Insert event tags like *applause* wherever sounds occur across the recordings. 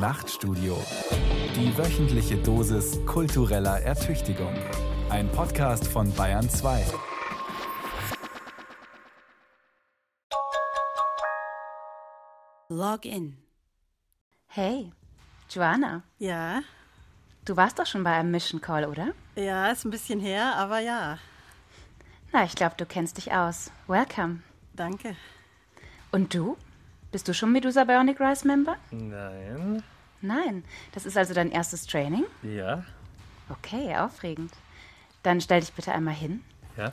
Nachtstudio. Die wöchentliche Dosis kultureller Ertüchtigung. Ein Podcast von Bayern 2. Log in. Hey, Joanna, Ja, du warst doch schon bei einem Mission Call, oder? ja, ist ein bisschen her, aber ja, Na, ich glaube, du kennst dich aus. Welcome. danke. Und du? Bist du schon Medusa Bionic Rise Member? Nein. Nein. Das ist also dein erstes Training? Ja. Okay, aufregend. Dann stell dich bitte einmal hin, Ja.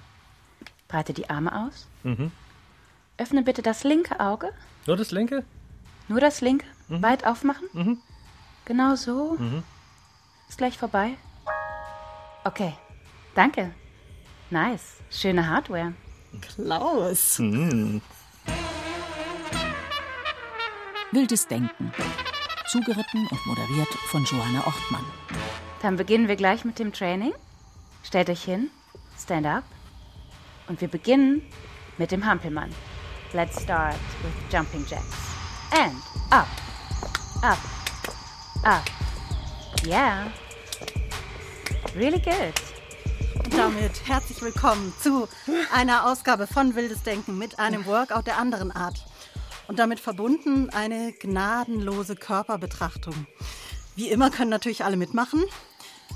breite die Arme aus. Mhm. Öffne bitte das linke Auge. Nur das linke? Nur das linke. Weit aufmachen. Mhm. Genau so. Ist gleich vorbei. Okay. Danke. Nice. Schöne Hardware. Klaus. Wildes Denken. Zugeritten und moderiert von Johanna Ortmann. Dann beginnen wir gleich mit dem Training. Stellt euch hin, stand up. Und wir beginnen mit dem Hampelmann. Let's start with jumping jacks. And up, up, up. Yeah. Really good. Und damit herzlich willkommen zu einer Ausgabe von Wildes Denken mit einem Workout der anderen Art. Und damit verbunden eine gnadenlose Körperbetrachtung. Wie immer können natürlich alle mitmachen.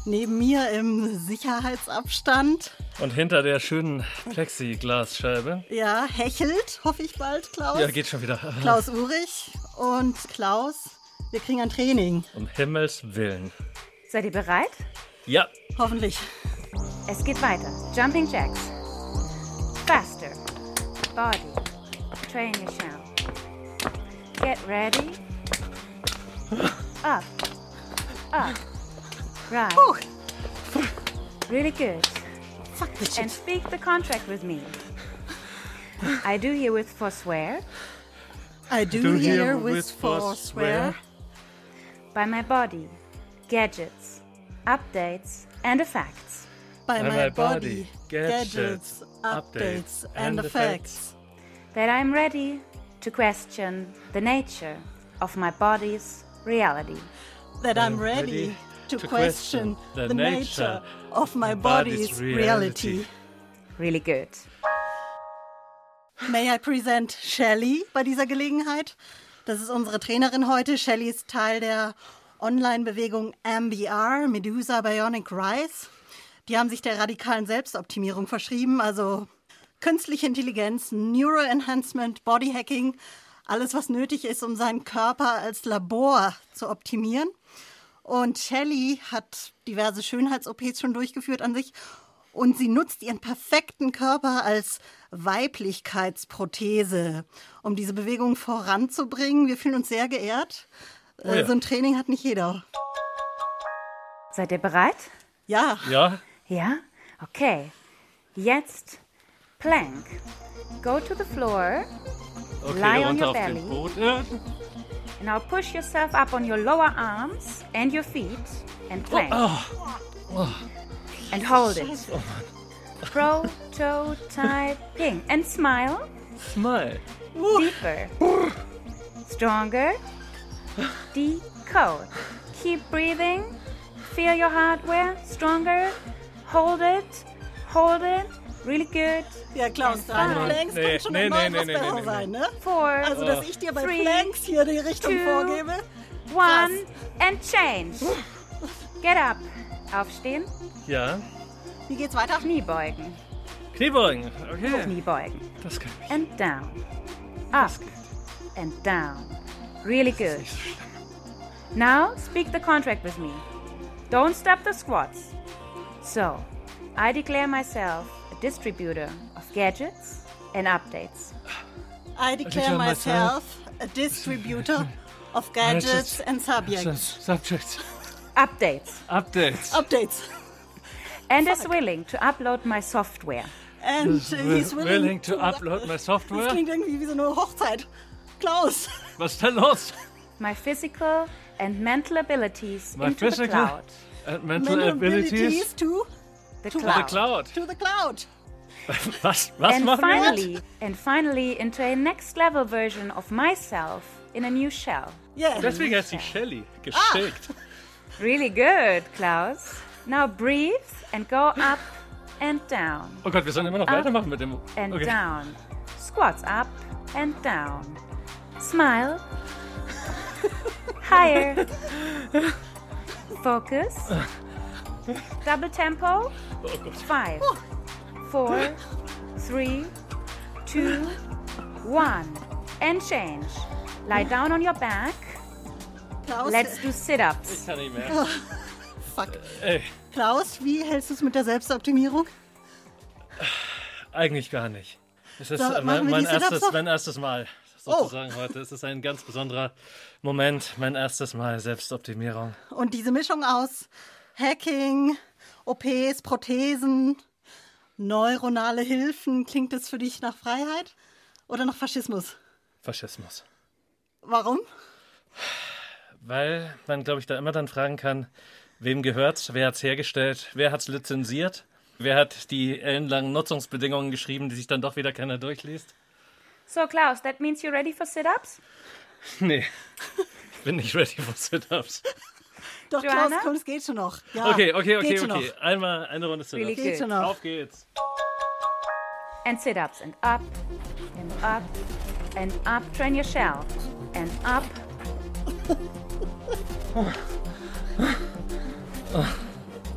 Neben mir im Sicherheitsabstand, Und hinter der schönen Plexiglasscheibe. ja, hechelt, hoffe ich bald, Klaus. Ja, geht schon wieder. Klaus Urich und Klaus, wir kriegen ein Training. Um Himmels Willen. Seid ihr bereit? Ja. Hoffentlich. Es geht weiter. Jumping jacks. Faster. Body. Train your shell. Get ready. Up. Up. Right. Puh, Really good. fuck the And speak the contract with me. I do here herewith forswear I do here with forswear by my body, gadgets, updates, and effects by By my my body, body, gadgets, gadgets, updates, updates, and and effects. that I am ready to question the nature of my body's reality. That I'm ready to to question question the nature of my body's reality. reality. Really good. May I present Shelly bei dieser Gelegenheit? Das ist unsere Trainerin heute. Shelly ist Teil der Online-Bewegung MBR, Medusa Bionic Rise. Die haben sich der radikalen Selbstoptimierung verschrieben, also künstliche Intelligenz, Neural Enhancement, Body Hacking, alles, was nötig ist, um seinen Körper als Labor zu optimieren. Und Shelly hat diverse Schönheits-OPs schon durchgeführt an sich. Und sie nutzt ihren perfekten Körper als Weiblichkeitsprothese, um diese Bewegung voranzubringen. Wir fühlen uns sehr geehrt. Äh, ja. So ein Training hat nicht jeder. Seid ihr bereit? Ja, Ja. Ja? Okay. Jetzt Plank. Go to the floor Okay, Lie on your belly. and now push yourself up on your lower arms and your feet and plank. And hold it. Pro, toe, ping. And smile. Smile. Deeper. Stronger. Decode. Keep breathing. Feel your hardware. Stronger. Hold it. Hold it. Really good. ja Klaus, deine five, Planks Nee, können schon nee, immer nee, nee, besser nee, nee. sein, ne? Four. Also, dass ich dir bei Three, Planks hier die Richtung two, vorgebe. One and change. Get up. Aufstehen. Ja. Wie geht's weiter? Kniebeugen. Kniebeugen. Okay. Kniebeugen. Das kann ich. And down. Up. And down. Really good. Now speak the contract with me. Don't stop the squats. So, I declare myself distributor of gadgets and updates. I declare declare myself a distributor *laughs* of gadgets and subjects. Subjects. Updates. Updates. Updates. *laughs* And is willing to upload my software. And he's willing, Willing to upload my *laughs* Das software. klingt irgendwie wie so eine Hochzeit. Klaus, Was ist denn los? My physical and mental abilities My into the physical cloud. and mental mental abilities. abilities to, The To the cloud. The cloud. to the cloud. *laughs* Was? Was and machen wir finally, and finally, into a next level version of myself in a new shell. Yeah. Deswegen heißt sie Shelly. Geschickt. Ah! *laughs* Really good, Klaus. Now breathe and go up and down Oh Gott, wir sollen immer noch Up weitermachen mit dem. and Okay. down. Squats up and down. Smile. *laughs* Higher. Focus. Double tempo. Oh. Five, four, three, two, one. And change. Lie down on your back. Klaus, Let's do sit-ups. Ich kann nicht mehr. *laughs* fuck. Ey, Klaus, wie hältst du es mit der Selbstoptimierung? eigentlich gar nicht. Es ist So, machen mein, wir mein, die Sit-ups erstes? Oh. mein erstes Mal sozusagen heute. Es ist ein ganz besonderer Moment. Mein erstes Mal Selbstoptimierung. Und diese Mischung aus Hacking, OPs, Prothesen, neuronale Hilfen, klingt das für dich nach Freiheit oder nach Faschismus? Faschismus. Warum? Weil man, glaube ich, da immer dann fragen kann, wem gehört's, wer hat's hergestellt, wer hat's lizenziert, wer hat die ellenlangen Nutzungsbedingungen geschrieben, die sich dann doch wieder keiner durchliest. So, Klaus, that means you're ready for sit-ups? Nee, ich *laughs* bin nicht ready for Sit-Ups. Doch, Joanna? Klaus, komm, es geht schon noch. Ja, Okay, okay, geht okay, okay. Einmal eine Runde Really Sit-Ups. Geht good. schon noch. Auf geht's. And sit-ups and up and up and up. Train your shell. And up.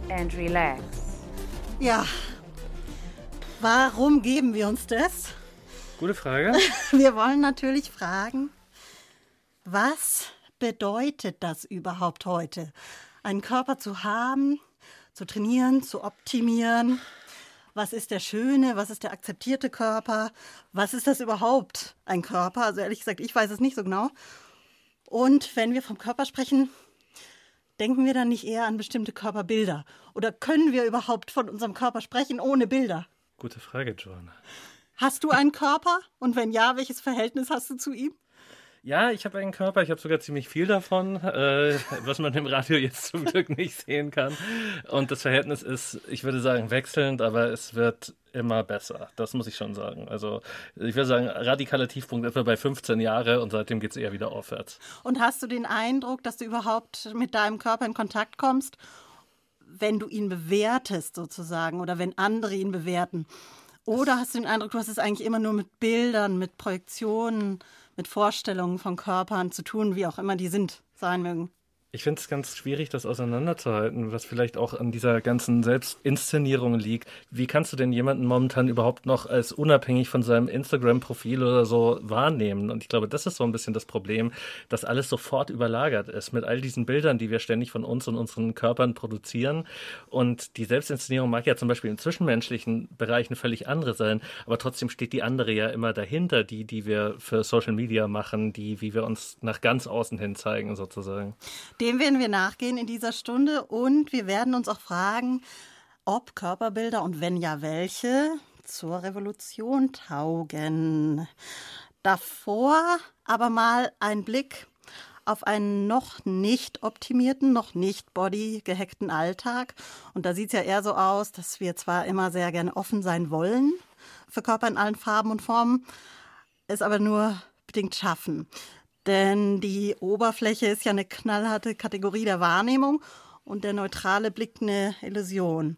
And relax. Ja. Warum geben wir uns das? Gute Frage. *laughs* Wir wollen natürlich fragen, was bedeutet das überhaupt heute? Einen Körper zu haben, zu trainieren, zu optimieren. Was ist der schöne, was ist der akzeptierte Körper? Was ist das überhaupt, ein Körper? Also ehrlich gesagt, ich weiß es nicht so genau. Und wenn wir vom Körper sprechen, denken wir dann nicht eher an bestimmte Körperbilder? Oder können wir überhaupt von unserem Körper sprechen ohne Bilder? Gute Frage, Joanna. Hast du einen Körper? Und wenn ja, welches Verhältnis hast du zu ihm? Ja, ich habe einen Körper, ich habe sogar ziemlich viel davon, äh, was man im Radio jetzt zum Glück nicht sehen kann. Und das Verhältnis ist, ich würde sagen, wechselnd, aber es wird immer besser. Das muss ich schon sagen. Also ich würde sagen, radikaler Tiefpunkt etwa bei 15 Jahre und seitdem geht es eher wieder aufwärts. Und hast du den Eindruck, dass du überhaupt mit deinem Körper in Kontakt kommst, wenn du ihn bewertest sozusagen oder wenn andere ihn bewerten? Oder hast du den Eindruck, du hast es eigentlich immer nur mit Bildern, mit Projektionen, mit Vorstellungen von Körpern zu tun, wie auch immer die sind, sein mögen? Ich finde es ganz schwierig, das auseinanderzuhalten, was vielleicht auch an dieser ganzen Selbstinszenierung liegt. Wie kannst du denn jemanden momentan überhaupt noch als unabhängig von seinem Instagram-Profil oder so wahrnehmen? Und ich glaube, das ist so ein bisschen das Problem, dass alles sofort überlagert ist mit all diesen Bildern, die wir ständig von uns und unseren Körpern produzieren. Und die Selbstinszenierung mag ja zum Beispiel in zwischenmenschlichen Bereichen völlig andere sein, aber trotzdem steht die andere ja immer dahinter, die, die wir für Social Media machen, die, wie wir uns nach ganz außen hin zeigen, sozusagen. Dem werden wir nachgehen in dieser Stunde und wir werden uns auch fragen, ob Körperbilder und wenn ja welche zur Revolution taugen. Davor aber mal ein Blick auf einen noch nicht optimierten, noch nicht body gehackten Alltag. Und da sieht es ja eher so aus, dass wir zwar immer sehr gerne offen sein wollen für Körper in allen Farben und Formen, es aber nur bedingt schaffen. Denn die Oberfläche ist ja eine knallharte Kategorie der Wahrnehmung und der neutrale Blick eine Illusion.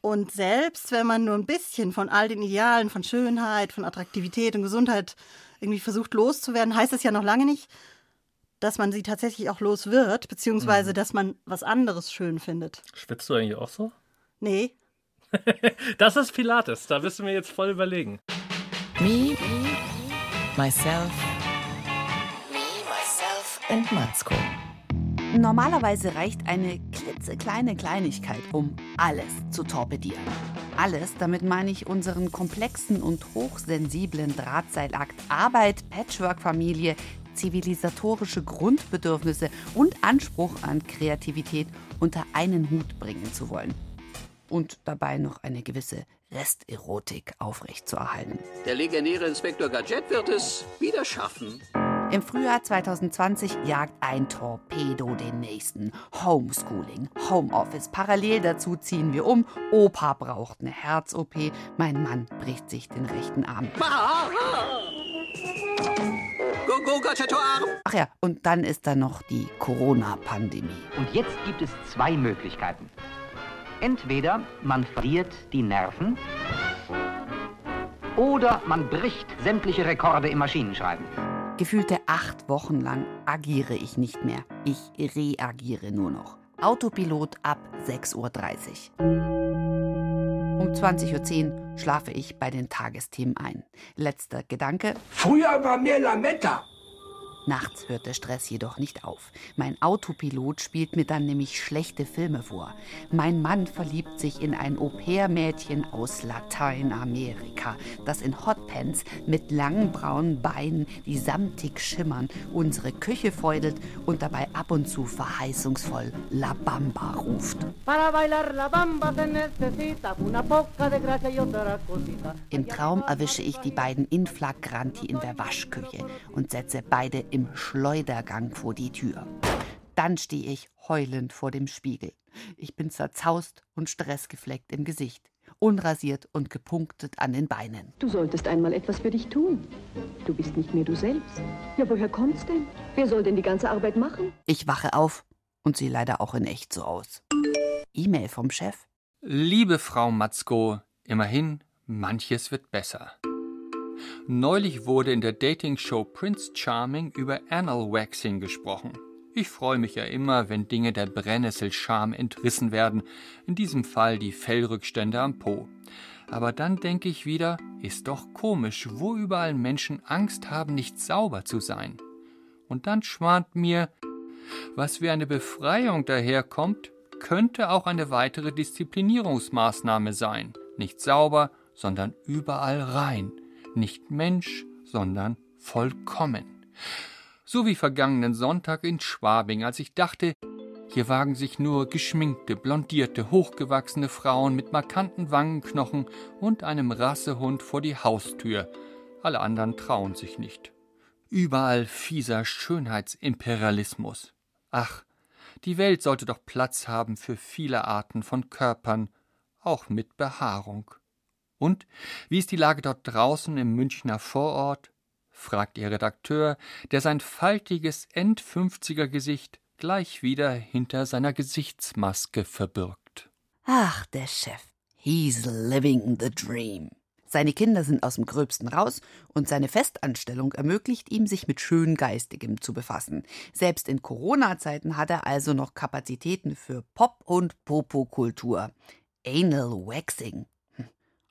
Und selbst wenn man nur ein bisschen von all den Idealen von Schönheit, von Attraktivität und Gesundheit irgendwie versucht loszuwerden, heißt es ja noch lange nicht, dass man sie tatsächlich auch los wird, beziehungsweise dass man was anderes schön findet. Schwitzt du eigentlich auch so? Nee, *laughs* Das ist Pilates, da wirst du mir jetzt voll überlegen. Me, myself, Matzko. Normalerweise reicht eine klitzekleine Kleinigkeit, um alles zu torpedieren. Alles, damit meine ich unseren komplexen und hochsensiblen Drahtseilakt, Arbeit, Patchwork-Familie, zivilisatorische Grundbedürfnisse und Anspruch an Kreativität unter einen Hut bringen zu wollen. Und dabei noch eine gewisse Resterotik aufrechtzuerhalten. Der legendäre Inspektor Gadget wird es wieder schaffen. Im Frühjahr 2020 jagt ein Torpedo den nächsten. Homeschooling, Homeoffice. Parallel dazu ziehen wir um. Opa braucht eine Herz-OP. Mein Mann bricht sich den rechten Arm. Ach ja, und dann ist da noch die Corona-Pandemie. Und jetzt gibt es zwei Möglichkeiten. Entweder man verliert die Nerven oder man bricht sämtliche Rekorde im Maschinenschreiben. Gefühlte acht Wochen lang agiere ich nicht mehr. Ich reagiere nur noch. Autopilot ab 6.30 Uhr. Um 20.10 Uhr schlafe ich bei den Tagesthemen ein. Letzter Gedanke. Früher war mehr Lametta. Nachts hört der Stress jedoch nicht auf. Mein Autopilot spielt mir dann nämlich schlechte Filme vor. Mein Mann verliebt sich in ein Au-pair-Mädchen aus Lateinamerika, das in Hotpants mit langen braunen Beinen, die samtig schimmern, unsere Küche feudelt und dabei ab und zu verheißungsvoll La Bamba ruft. Im Traum erwische ich die beiden in flagranti in der Waschküche und setze beide im Schleudergang vor die Tür. Dann stehe ich heulend vor dem Spiegel. Ich bin zerzaust und stressgefleckt im Gesicht, unrasiert und gepunktet an den Beinen. Du solltest einmal etwas für dich tun. Du bist nicht mehr du selbst. Ja, woher kommt's denn? Wer soll denn die ganze Arbeit machen? Ich wache auf und sehe leider auch in echt so aus. E-Mail vom Chef. Liebe Frau Matzko, immerhin, manches wird besser. Neulich wurde in der Dating-Show Prince Charming über Anal Waxing gesprochen. Ich freue mich ja immer, wenn Dinge der Brennnesselscham entrissen werden, in diesem Fall die Fellrückstände am Po. Aber dann denke ich wieder, ist doch komisch, wo überall Menschen Angst haben, nicht sauber zu sein. Und dann schwant mir, was wie eine Befreiung daherkommt, könnte auch eine weitere Disziplinierungsmaßnahme sein. Nicht sauber, sondern überall rein nicht Mensch, sondern vollkommen. So wie vergangenen Sonntag in Schwabing, als ich dachte, hier wagen sich nur geschminkte, blondierte, hochgewachsene Frauen mit markanten Wangenknochen und einem Rassehund vor die Haustür. Alle anderen trauen sich nicht. Überall fieser Schönheitsimperialismus. Ach, die Welt sollte doch Platz haben für viele Arten von Körpern, auch mit Behaarung. Und wie ist die Lage dort draußen im Münchner Vorort? fragt ihr Redakteur, der sein faltiges End-50er-Gesicht gleich wieder hinter seiner Gesichtsmaske verbirgt. Ach, der Chef. He's living the dream. Seine Kinder sind aus dem Gröbsten raus und seine Festanstellung ermöglicht ihm, sich mit Schöngeistigem zu befassen. Selbst in Corona-Zeiten hat er also noch Kapazitäten für Pop- und Popokultur. Anal Waxing.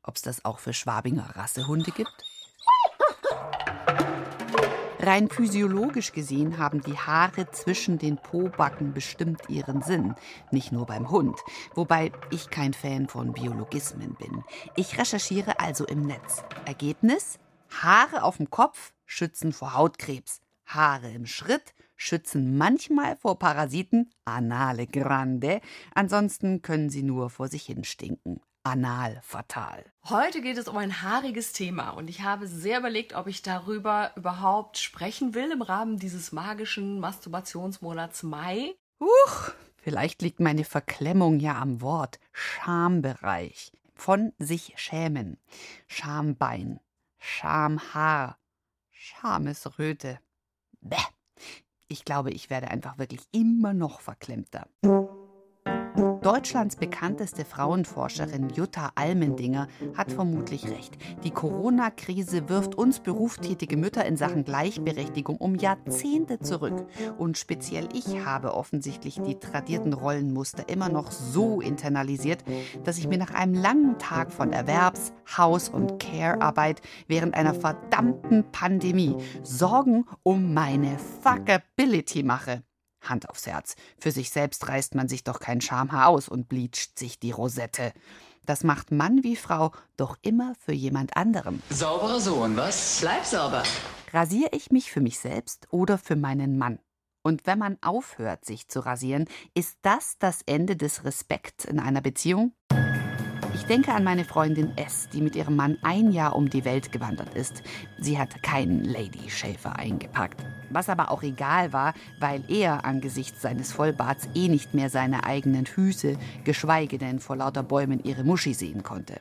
Ob es das auch für Schwabinger Rassehunde gibt? Rein physiologisch gesehen haben die Haare zwischen den Pobacken bestimmt ihren Sinn, nicht nur beim Hund, wobei ich kein Fan von Biologismen bin. Ich recherchiere also im Netz. Ergebnis? Haare auf dem Kopf schützen vor Hautkrebs, Haare im Schritt schützen manchmal vor Parasiten, anale grande, ansonsten können sie nur vor sich hin stinken anal fatal. Heute geht es um ein haariges Thema und ich habe sehr überlegt, ob ich darüber überhaupt sprechen will im Rahmen dieses magischen Masturbationsmonats Mai. Huch, vielleicht liegt meine Verklemmung ja am Wort Schambereich. Von sich schämen. Schambein. Schamhaar. Schamesröte. Bäh. Ich glaube, ich werde einfach wirklich immer noch verklemmter. Deutschlands bekannteste Frauenforscherin Jutta Almendinger hat vermutlich recht. Die Corona-Krise wirft uns berufstätige Mütter in Sachen Gleichberechtigung um Jahrzehnte zurück. Und speziell ich habe offensichtlich die tradierten Rollenmuster immer noch so internalisiert, dass ich mir nach einem langen Tag von Erwerbs-, Haus- und Care-Arbeit während einer verdammten Pandemie Sorgen um meine Fuckability mache. Hand aufs Herz. Für sich selbst reißt man sich doch kein Schamhaar aus und bleacht sich die Rosette. Das macht Mann wie Frau doch immer für jemand anderem. Sauberer Sohn, was? Bleib sauber. Rasiere ich mich für mich selbst oder für meinen Mann? Und wenn man aufhört, sich zu rasieren, ist das das Ende des Respekts in einer Beziehung? Ich denke an meine Freundin S, die mit ihrem Mann ein Jahr um die Welt gewandert ist. Sie hat keinen Lady Schäfer eingepackt. Was aber auch egal war, weil er angesichts seines Vollbarts eh nicht mehr seine eigenen Füße, geschweige denn vor lauter Bäumen ihre Muschi sehen konnte.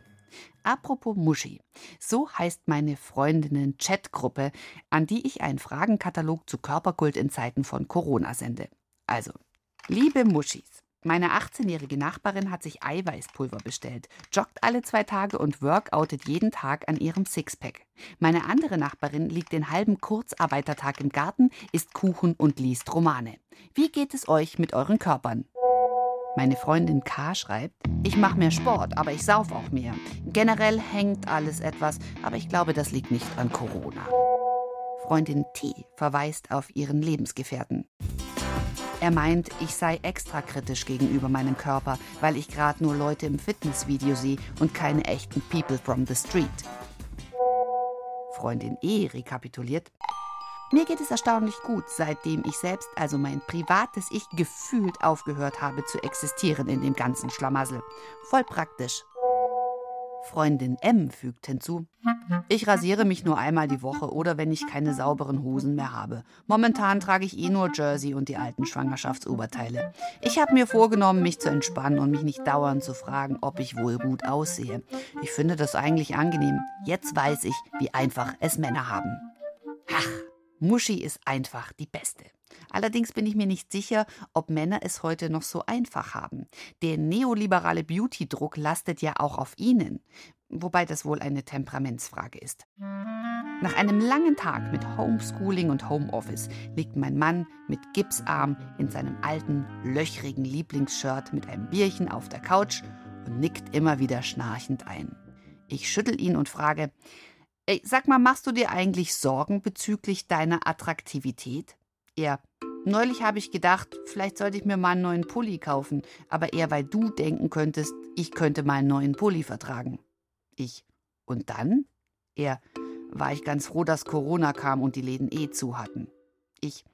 Apropos Muschi. So heißt meine Freundinnen-Chatgruppe, an die ich einen Fragenkatalog zu Körperkult in Zeiten von Corona sende. Also, liebe Muschis, meine 18-jährige Nachbarin hat sich Eiweißpulver bestellt, joggt alle zwei Tage und workoutet jeden Tag an ihrem Sixpack. Meine andere Nachbarin liegt den halben Kurzarbeitertag im Garten, isst Kuchen und liest Romane. Wie geht es euch mit euren Körpern? Meine Freundin K. schreibt, ich mache mehr Sport, aber ich sauf auch mehr. Generell hängt alles etwas, aber ich glaube, das liegt nicht an Corona. Freundin T. verweist auf ihren Lebensgefährten. Er meint, ich sei extra kritisch gegenüber meinem Körper, weil ich gerade nur Leute im Fitnessvideo sehe und keine echten People from the Street. Freundin E rekapituliert. Mir geht es erstaunlich gut, seitdem ich selbst, also mein privates Ich, gefühlt aufgehört habe zu existieren in dem ganzen Schlamassel. Voll praktisch. Freundin M fügt hinzu, ich rasiere mich nur einmal die Woche oder wenn ich keine sauberen Hosen mehr habe. Momentan trage ich eh nur Jersey und die alten Schwangerschaftsoberteile. Ich habe mir vorgenommen, mich zu entspannen und mich nicht dauernd zu fragen, ob ich wohl gut aussehe. Ich finde das eigentlich angenehm. Jetzt weiß ich, wie einfach es Männer haben. Ach, Muschi ist einfach die Beste. Allerdings bin ich mir nicht sicher, ob Männer es heute noch so einfach haben. Der neoliberale Beauty-Druck lastet ja auch auf ihnen, wobei das wohl eine Temperamentsfrage ist. Nach einem langen Tag mit Homeschooling und Homeoffice liegt mein Mann mit Gipsarm in seinem alten, löchrigen Lieblingsshirt mit einem Bierchen auf der Couch und nickt immer wieder schnarchend ein. Ich schüttel ihn und frage, sag mal, machst du dir eigentlich Sorgen bezüglich deiner Attraktivität? Er, neulich habe ich gedacht, vielleicht sollte ich mir mal einen neuen Pulli kaufen, aber eher weil du denken könntest, ich könnte mal einen neuen Pulli vertragen. Ich, und dann? Er, war ich ganz froh, dass Corona kam und die Läden eh zu hatten. Ich,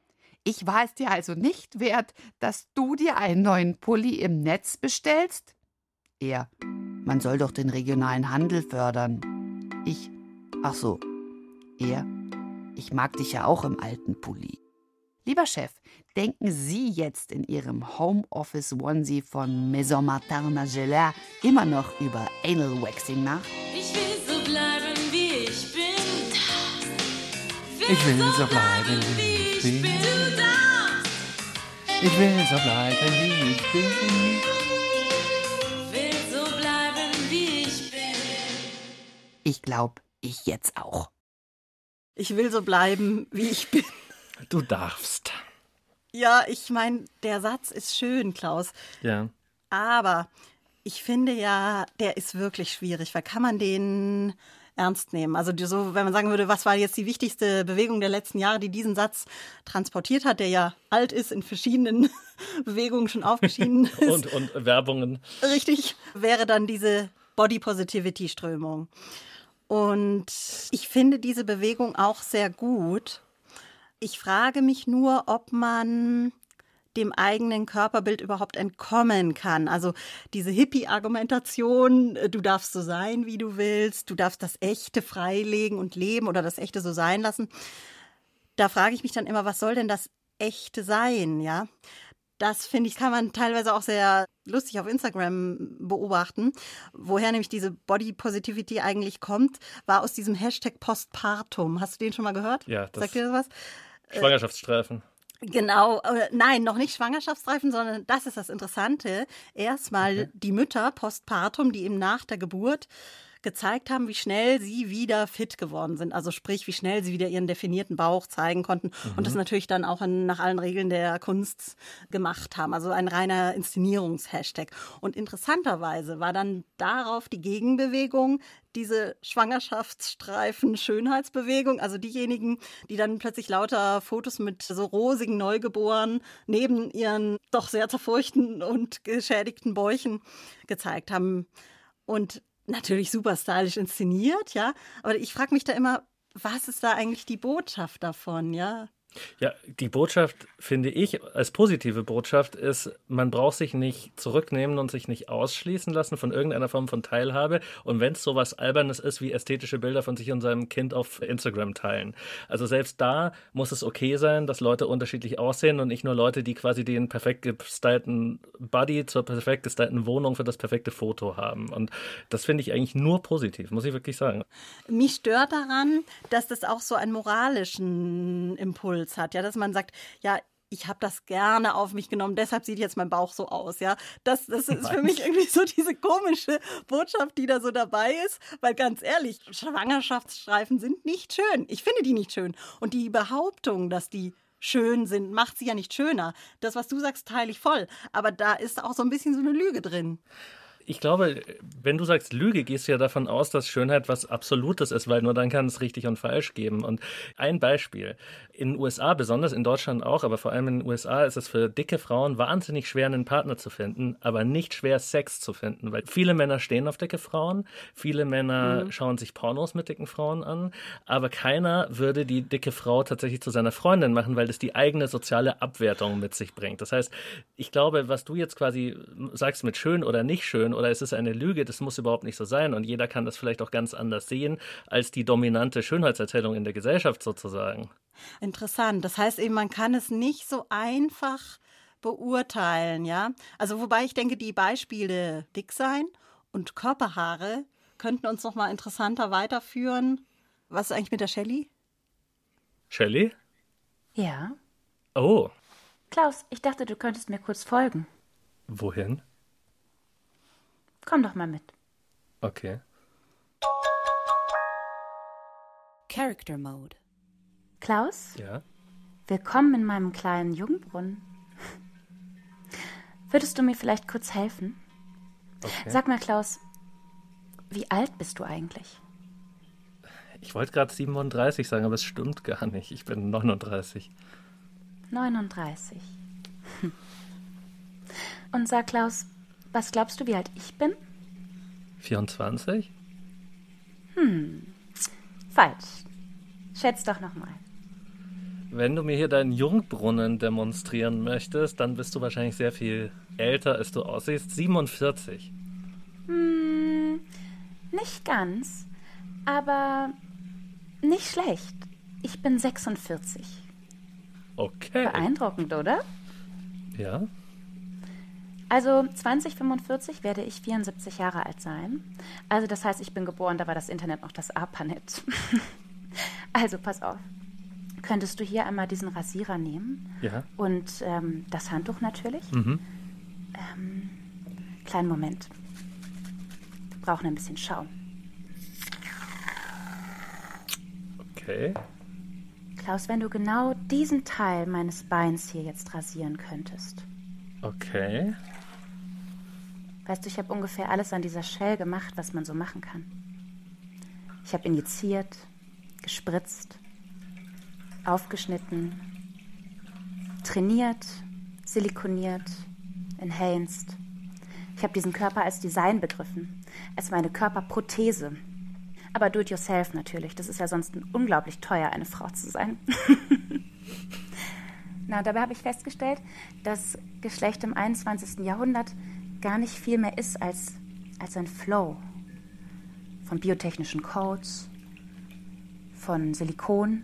ich war es dir also nicht wert, dass du dir einen neuen Pulli im Netz bestellst? Er, man soll doch den regionalen Handel fördern. Ich, Ach so. Er, ich mag dich ja auch im alten Pulli. Lieber Chef, denken Sie jetzt in Ihrem Homeoffice Onesie von Maison Martin Magellan immer noch über Anal Waxing nach? Ich will so bleiben, wie ich bin. Ich will so bleiben, wie ich bin. Ich will so bleiben, wie ich bin. Will so bleiben, wie ich bin. Ich glaube, ich jetzt auch. Ich will so bleiben, wie ich bin. Du darfst. Ja, ich meine, der Satz ist schön, Klaus. Ja. Aber ich finde ja, der ist wirklich schwierig, weil kann man den ernst nehmen? Also so, wenn man sagen würde, was war jetzt die wichtigste Bewegung der letzten Jahre, die diesen Satz transportiert hat, der ja alt ist, in verschiedenen *laughs* Bewegungen schon aufgeschieden *laughs* ist. und, und Werbungen. Richtig, wäre dann diese Body Positivity Strömung. Und ich finde diese Bewegung auch sehr gut. Ich frage mich nur, ob man dem eigenen Körperbild überhaupt entkommen kann. Also diese Hippie-Argumentation, äh, du darfst so sein, wie du willst, du darfst das Echte freilegen und leben oder das Echte so sein lassen. Da frage ich mich dann immer, was soll denn das Echte sein, ja? Das finde ich, kann man teilweise auch sehr lustig auf Instagram beobachten. Woher nämlich diese Body Positivity eigentlich kommt, war aus diesem Hashtag Postpartum. Hast du den schon mal gehört? Ja, das Sagt dir das was? Schwangerschaftsstreifen. Genau, äh, nein, noch nicht Schwangerschaftsstreifen, sondern das ist das Interessante. Erstmal okay. die Mütter postpartum, die eben nach der Geburt gezeigt haben, wie schnell sie wieder fit geworden sind. Also sprich, wie schnell sie wieder ihren definierten Bauch zeigen konnten mhm. und das mhm. natürlich dann auch in, nach allen Regeln der Kunst gemacht haben. Also ein reiner Inszenierungshashtag. Und interessanterweise war dann darauf die Gegenbewegung, diese Schwangerschaftsstreifen Schönheitsbewegung, also diejenigen, die dann plötzlich lauter Fotos mit so rosigen Neugeborenen neben ihren doch sehr zerfurchten und geschädigten Bäuchen gezeigt haben. Und natürlich super stylisch inszeniert, ja. Aber ich frage mich da immer, was ist da eigentlich die Botschaft davon, ja? Ja, die Botschaft, finde ich, als positive Botschaft ist, man braucht sich nicht zurücknehmen und sich nicht ausschließen lassen von irgendeiner Form von Teilhabe. Und wenn es sowas Albernes ist, wie ästhetische Bilder von sich und seinem Kind auf Instagram teilen. Also selbst da muss es okay sein, dass Leute unterschiedlich aussehen und nicht nur Leute, die quasi den perfekt gestylten Body zur perfekt gestylten Wohnung für das perfekte Foto haben. Und das finde ich eigentlich nur positiv, muss ich wirklich sagen. Mich stört daran, dass das auch so einen moralischen Impuls hat, ja, dass man sagt, ja, ich habe das gerne auf mich genommen, deshalb sieht jetzt mein Bauch so aus, ja. Das, das ist für mich irgendwie so diese komische Botschaft, die da so dabei ist, weil ganz ehrlich, Schwangerschaftsstreifen sind nicht schön. Ich finde die nicht schön. Und die Behauptung, dass die schön sind, macht sie ja nicht schöner. Das, was du sagst, teile ich voll. Aber da ist auch so ein bisschen so eine Lüge drin ich glaube, wenn du sagst Lüge, gehst du ja davon aus, dass Schönheit was Absolutes ist, weil nur dann kann es richtig und falsch geben. Und ein Beispiel. In den USA, besonders in Deutschland auch, aber vor allem in den USA ist es für dicke Frauen wahnsinnig schwer, einen Partner zu finden, aber nicht schwer, Sex zu finden, weil viele Männer stehen auf dicke Frauen, viele Männer mhm. schauen sich Pornos mit dicken Frauen an, aber keiner würde die dicke Frau tatsächlich zu seiner Freundin machen, weil das die eigene soziale Abwertung mit sich bringt. Das heißt, ich glaube, was du jetzt quasi sagst mit schön oder nicht schön, oder ist es eine Lüge, das muss überhaupt nicht so sein und jeder kann das vielleicht auch ganz anders sehen als die dominante Schönheitserzählung in der Gesellschaft sozusagen. Interessant. Das heißt eben, man kann es nicht so einfach beurteilen, ja? Also wobei ich denke, die Beispiele dick sein und Körperhaare könnten uns noch mal interessanter weiterführen. Was ist eigentlich mit der Shelley? Shelley? Ja. Oh. Klaus, ich dachte, du könntest mir kurz folgen. Wohin? Komm doch mal mit. Okay. Character Mode. Klaus? Ja. Willkommen in meinem kleinen Jungbrunnen. *laughs* Würdest du mir vielleicht kurz helfen? Okay. Sag mal, Klaus, wie alt bist du eigentlich? Ich wollte gerade 37 sagen, aber es stimmt gar nicht. Ich bin 39. 39. *laughs* Und sag, Klaus, was glaubst du, wie alt ich bin? 24? Hm, falsch. Schätz doch nochmal. Wenn du mir hier deinen Jungbrunnen demonstrieren möchtest, dann bist du wahrscheinlich sehr viel älter, als du aussiehst. 47. Hm, nicht ganz, aber nicht schlecht. Ich bin 46. Okay. Beeindruckend, oder? Ja. Also 2045 werde ich 74 Jahre alt sein. Also das heißt, ich bin geboren, da war das Internet noch das ARPANET. *laughs* also pass auf. Könntest du hier einmal diesen Rasierer nehmen? Ja. Und ähm, das Handtuch natürlich. Mhm. Ähm, kleinen Moment. Wir brauchen ein bisschen Schaum. Okay. Klaus, wenn du genau diesen Teil meines Beins hier jetzt rasieren könntest. Okay. Weißt du, ich habe ungefähr alles an dieser Shell gemacht, was man so machen kann. Ich habe injiziert, gespritzt, aufgeschnitten, trainiert, silikoniert, enhanced. Ich habe diesen Körper als Design begriffen, als meine Körperprothese. Aber do it yourself natürlich. Das ist ja sonst unglaublich teuer, eine Frau zu sein. *laughs* Na, dabei habe ich festgestellt, dass Geschlecht im 21. Jahrhundert gar nicht viel mehr ist als, als ein Flow von biotechnischen Codes, von Silikon,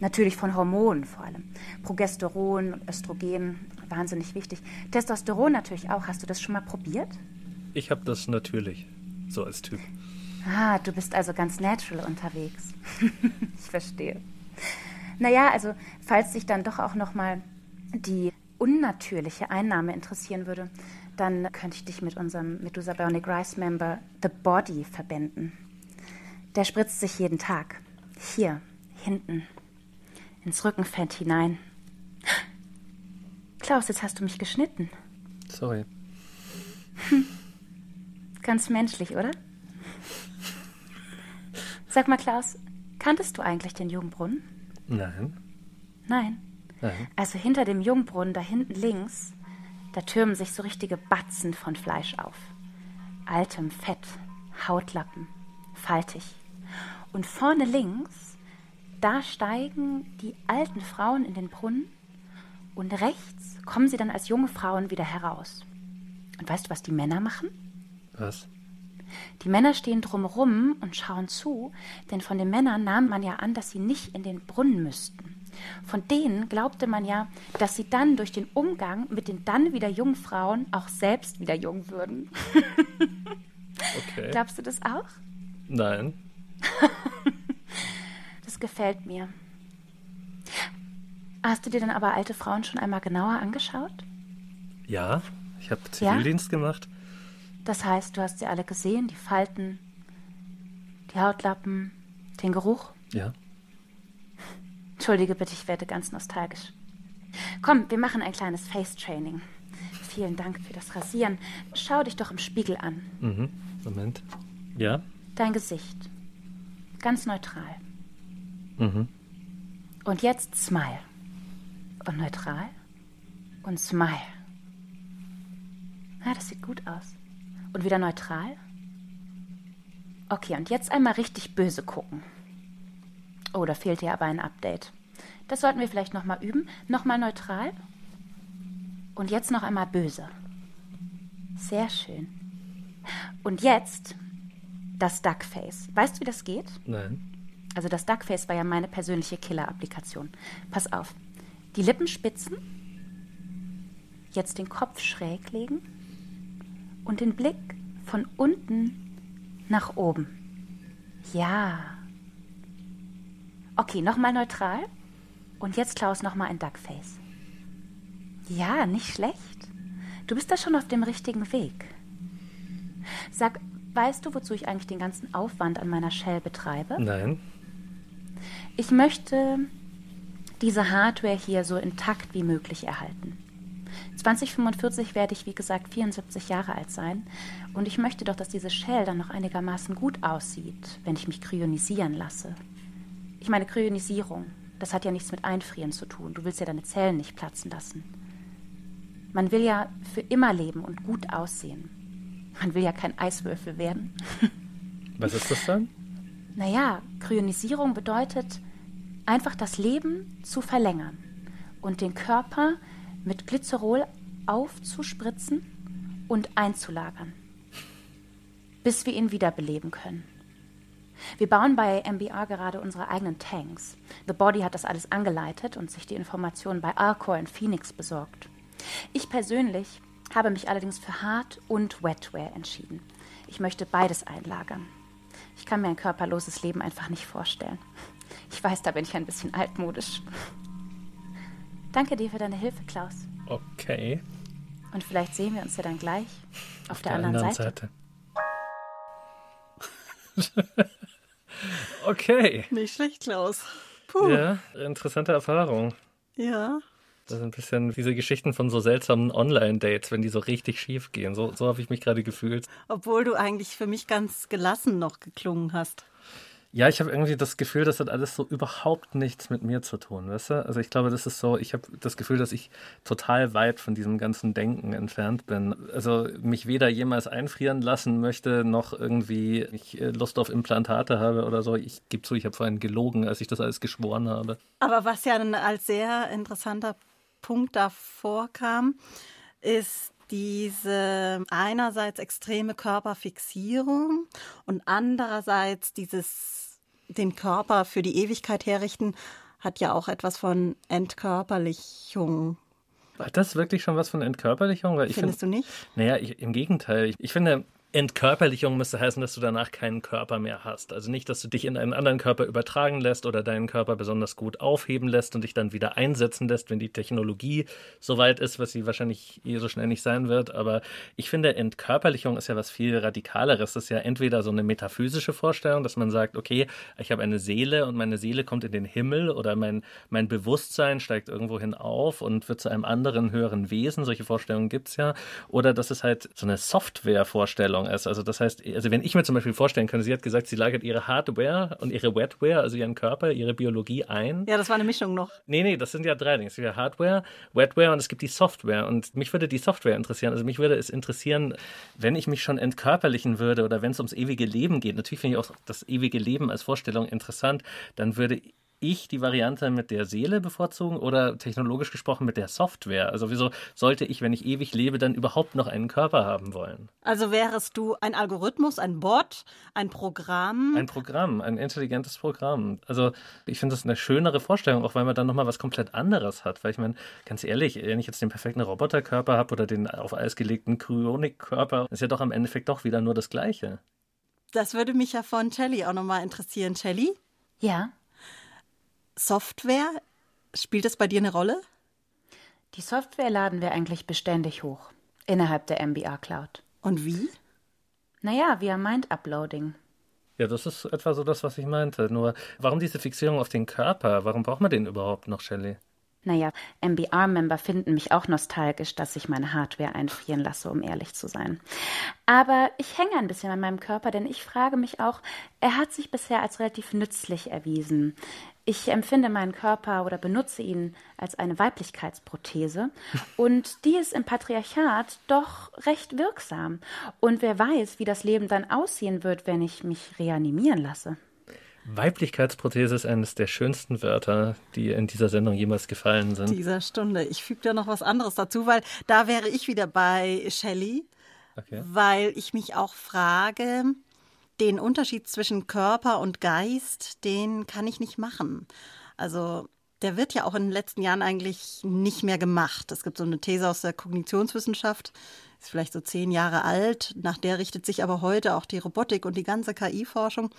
natürlich von Hormonen vor allem. Progesteron und Östrogen, wahnsinnig wichtig. Testosteron natürlich auch. Hast du das schon mal probiert? Ich habe das natürlich, so als Typ. Ah, du bist also ganz natural unterwegs. *laughs* ich verstehe. Naja, also falls dich dann doch auch nochmal die unnatürliche Einnahme interessieren würde, dann könnte ich dich mit unserem Medusa Bionic Rice Member The Body verbinden. Der spritzt sich jeden Tag. Hier, hinten, ins Rückenfett hinein. *gasps* Klaus, jetzt hast du mich geschnitten. Sorry. Hm. Ganz menschlich, oder? Sag mal, Klaus, kanntest du eigentlich den Jungbrunnen? Nein. Nein. Nein. Also hinter dem Jungbrunnen, da hinten links, da türmen sich so richtige Batzen von Fleisch auf. Altem Fett, Hautlappen, faltig. Und vorne links, da steigen die alten Frauen in den Brunnen und rechts kommen sie dann als junge Frauen wieder heraus. Und weißt du, was die Männer machen? Was? Die Männer stehen drumherum und schauen zu, denn von den Männern nahm man ja an, dass sie nicht in den Brunnen müssten. Von denen glaubte man ja, dass sie dann durch den Umgang mit den dann wieder jungen Frauen auch selbst wieder jung würden. *laughs* Okay. Glaubst du das auch? Nein. *laughs* Das gefällt mir. Hast du dir dann aber alte Frauen schon einmal genauer angeschaut? Ja, ich habe Zivildienst gemacht. Das heißt, du hast sie alle gesehen, die Falten, die Hautlappen, den Geruch? Ja. Entschuldige bitte, ich werde ganz nostalgisch. Komm, wir machen ein kleines Face-Training. Vielen Dank für das Rasieren. Schau dich doch im Spiegel an. Mhm. Moment. Ja? Dein Gesicht. Ganz neutral. Mhm. Und jetzt Smile. Und neutral. Und Smile. Na, das sieht gut aus. Und wieder neutral. Okay, und jetzt einmal richtig böse gucken. Oh, da fehlt dir aber ein Update. Das sollten wir vielleicht nochmal üben. Nochmal neutral. Und jetzt noch einmal böse. Sehr schön. Und jetzt das Duckface. Weißt du, wie das geht? Nein. Also das Duckface war ja meine persönliche Killer-Applikation. Pass auf. Die Lippen spitzen. Jetzt den Kopf schräg legen. Und den Blick von unten nach oben. Ja. Okay, nochmal neutral. Und jetzt, Klaus, nochmal ein Duckface. Ja, nicht schlecht. Du bist da schon auf dem richtigen Weg. Sag, weißt du, wozu ich eigentlich den ganzen Aufwand an meiner Shell betreibe? Nein. Ich möchte diese Hardware hier so intakt wie möglich erhalten. 2045 werde ich, wie gesagt, 74 Jahre alt sein. Und ich möchte doch, dass diese Shell dann noch einigermaßen gut aussieht, wenn ich mich kryonisieren lasse. Ich meine, Kryonisierung, das hat ja nichts mit Einfrieren zu tun. Du willst ja deine Zellen nicht platzen lassen. Man will ja für immer leben und gut aussehen. Man will ja kein Eiswürfel werden. *laughs* Was ist das dann? Naja, Kryonisierung bedeutet einfach das Leben zu verlängern und den Körper mit Glycerol aufzuspritzen und einzulagern, bis wir ihn wiederbeleben können. Wir bauen bei MBR gerade unsere eigenen Tanks. The Body hat das alles angeleitet und sich die Informationen bei Alcor in Phoenix besorgt. Ich persönlich habe mich allerdings für Hard- und Wetware entschieden. Ich möchte beides einlagern. Ich kann mir ein körperloses Leben einfach nicht vorstellen. Ich weiß, da bin ich ein bisschen altmodisch. Danke dir für deine Hilfe, Klaus. Okay. Und vielleicht sehen wir uns ja dann gleich auf, der, anderen, Seite. Seite. *laughs* okay. Nicht schlecht, Klaus. Puh. Ja, interessante Erfahrung. Ja. Das sind ein bisschen diese Geschichten von so seltsamen Online-Dates, wenn die so richtig schief gehen. So, so habe ich mich gerade gefühlt. Obwohl du eigentlich für mich ganz gelassen noch geklungen hast. Ja, ich habe irgendwie das Gefühl, das hat alles so überhaupt nichts mit mir zu tun, weißt du? Also ich glaube, das ist so, ich habe das Gefühl, dass ich total weit von diesem ganzen Denken entfernt bin. Also mich weder jemals einfrieren lassen möchte, noch irgendwie ich äh, Lust auf Implantate habe oder so. Ich gebe zu, ich habe vorhin gelogen, als ich das alles geschworen habe. Aber was ja als sehr interessanter Punkt davor kam, ist diese einerseits extreme Körperfixierung und andererseits dieses den Körper für die Ewigkeit herrichten, hat ja auch etwas von Entkörperlichung. Hat das wirklich schon was von Entkörperlichung? Weil ich Findest find, du nicht? Naja, ich, im Gegenteil. Ich, ich finde, Entkörperlichung müsste heißen, dass du danach keinen Körper mehr hast. Also nicht, dass du dich in einen anderen Körper übertragen lässt oder deinen Körper besonders gut aufheben lässt und dich dann wieder einsetzen lässt, wenn die Technologie so weit ist, was sie wahrscheinlich eh so schnell nicht sein wird. Aber ich finde, Entkörperlichung ist ja was viel radikaleres. Das ist ja entweder so eine metaphysische Vorstellung, dass man sagt, okay, ich habe eine Seele und meine Seele kommt in den Himmel oder mein, mein Bewusstsein steigt irgendwohin auf und wird zu einem anderen höheren Wesen. Solche Vorstellungen gibt es ja. Oder dass es halt so eine Software-Vorstellung ist. Also das heißt, also wenn ich mir zum Beispiel vorstellen könnte, sie hat gesagt, sie lagert ihre Hardware und ihre Wetware, also ihren Körper, ihre Biologie ein. Ja, das war eine Mischung noch. Nee, nee, das sind ja drei Dinge. Es gibt ja Hardware, Wetware und es gibt die Software. Und mich würde die Software interessieren. Also mich würde es interessieren, wenn ich mich schon entkörperlichen würde oder wenn es ums ewige Leben geht. Natürlich finde ich auch das ewige Leben als Vorstellung interessant. Dann würde ich die Variante mit der Seele bevorzugen oder technologisch gesprochen mit der Software? Also wieso sollte ich, wenn ich ewig lebe, dann überhaupt noch einen Körper haben wollen? Also wärest du ein Algorithmus, ein Bot, ein Programm? Ein Programm, ein intelligentes Programm. Also ich finde das eine schönere Vorstellung, auch weil man dann nochmal was komplett anderes hat. Weil ich meine, ganz ehrlich, wenn ich jetzt den perfekten Roboterkörper habe oder den auf Eis gelegten Kryonikkörper, ist ja doch am Endeffekt doch wieder nur das Gleiche. Das würde mich ja von Shelly auch nochmal interessieren. Shelly? Ja. Software, spielt das bei dir eine Rolle? Die Software laden wir eigentlich beständig hoch innerhalb der MBR Cloud. Und wie? Naja, via Mind Uploading. Ja, das ist etwa so das, was ich meinte. Nur, warum diese Fixierung auf den Körper? Warum braucht man den überhaupt noch, Shelley? Naja, MBR-Member finden mich auch nostalgisch, dass ich meine Hardware einfrieren lasse, um ehrlich zu sein. Aber ich hänge ein bisschen an meinem Körper, denn ich frage mich auch, er hat sich bisher als relativ nützlich erwiesen. Ich empfinde meinen Körper oder benutze ihn als eine Weiblichkeitsprothese und die ist im Patriarchat doch recht wirksam. Und wer weiß, wie das Leben dann aussehen wird, wenn ich mich reanimieren lasse. Weiblichkeitsprothese ist eines der schönsten Wörter, die in dieser Sendung jemals gefallen sind. Dieser Stunde. Ich füge da noch was anderes dazu, weil da wäre ich wieder bei Shelley, okay. weil ich mich auch frage, den Unterschied zwischen Körper und Geist, den kann ich nicht machen. Also der wird ja auch in den letzten Jahren eigentlich nicht mehr gemacht. Es gibt so eine These aus der Kognitionswissenschaft, ist vielleicht so zehn Jahre alt, nach der richtet sich aber heute auch die Robotik und die ganze KI-Forschung,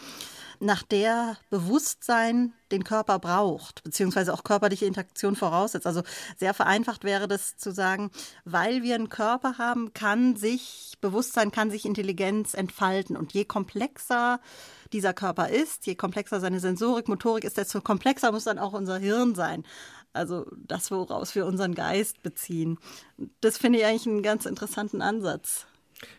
nach der Bewusstsein den Körper braucht, beziehungsweise auch körperliche Interaktion voraussetzt. Also sehr vereinfacht wäre das zu sagen, weil wir einen Körper haben, kann sich Bewusstsein, kann sich Intelligenz entfalten. Und je komplexer dieser Körper ist, je komplexer seine Sensorik, Motorik ist, desto komplexer muss dann auch unser Hirn sein. Also das, woraus wir unseren Geist beziehen. Das finde ich eigentlich einen ganz interessanten Ansatz.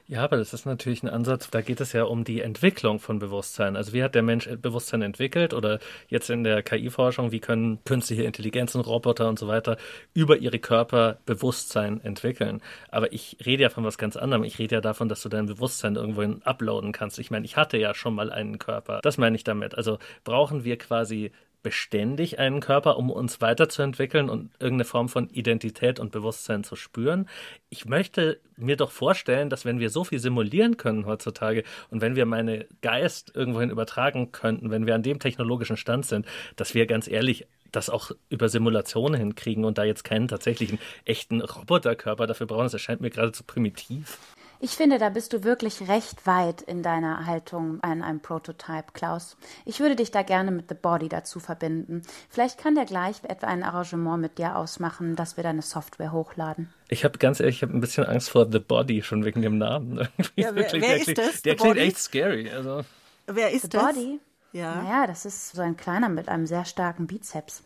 Ja, aber das ist natürlich ein Ansatz, da geht es ja um die Entwicklung von Bewusstsein. Also wie hat der Mensch Bewusstsein entwickelt oder jetzt in der KI-Forschung, wie können künstliche Intelligenzen, Roboter und so weiter über ihre Körper Bewusstsein entwickeln. Aber ich rede ja von was ganz anderem. Ich rede ja davon, dass du dein Bewusstsein irgendwohin uploaden kannst. Ich meine, ich hatte ja schon mal einen Körper. Das meine ich damit. Also brauchen wir quasi beständig einen Körper, um uns weiterzuentwickeln und irgendeine Form von Identität und Bewusstsein zu spüren. Ich möchte mir doch vorstellen, dass wenn wir so viel simulieren können heutzutage und wenn wir meine Geist irgendwohin übertragen könnten, wenn wir an dem technologischen Stand sind, dass wir ganz ehrlich das auch über Simulationen hinkriegen und da jetzt keinen tatsächlichen echten Roboterkörper dafür brauchen. Das erscheint mir gerade zu primitiv. Ich finde, da bist du wirklich recht weit in deiner Haltung an einem Prototype, Klaus. Ich würde dich da gerne mit The Body dazu verbinden. Vielleicht kann der gleich etwa ein Arrangement mit dir ausmachen, dass wir deine Software hochladen. Ich habe ganz ehrlich, ich habe ein bisschen Angst vor The Body schon wegen dem Namen. *laughs* Ja, wer, klingt, wer ist klingt, das? Der klingt echt scary. Also. Wer ist The das? Body? Ja. Naja, das ist so ein kleiner mit einem sehr starken Bizeps.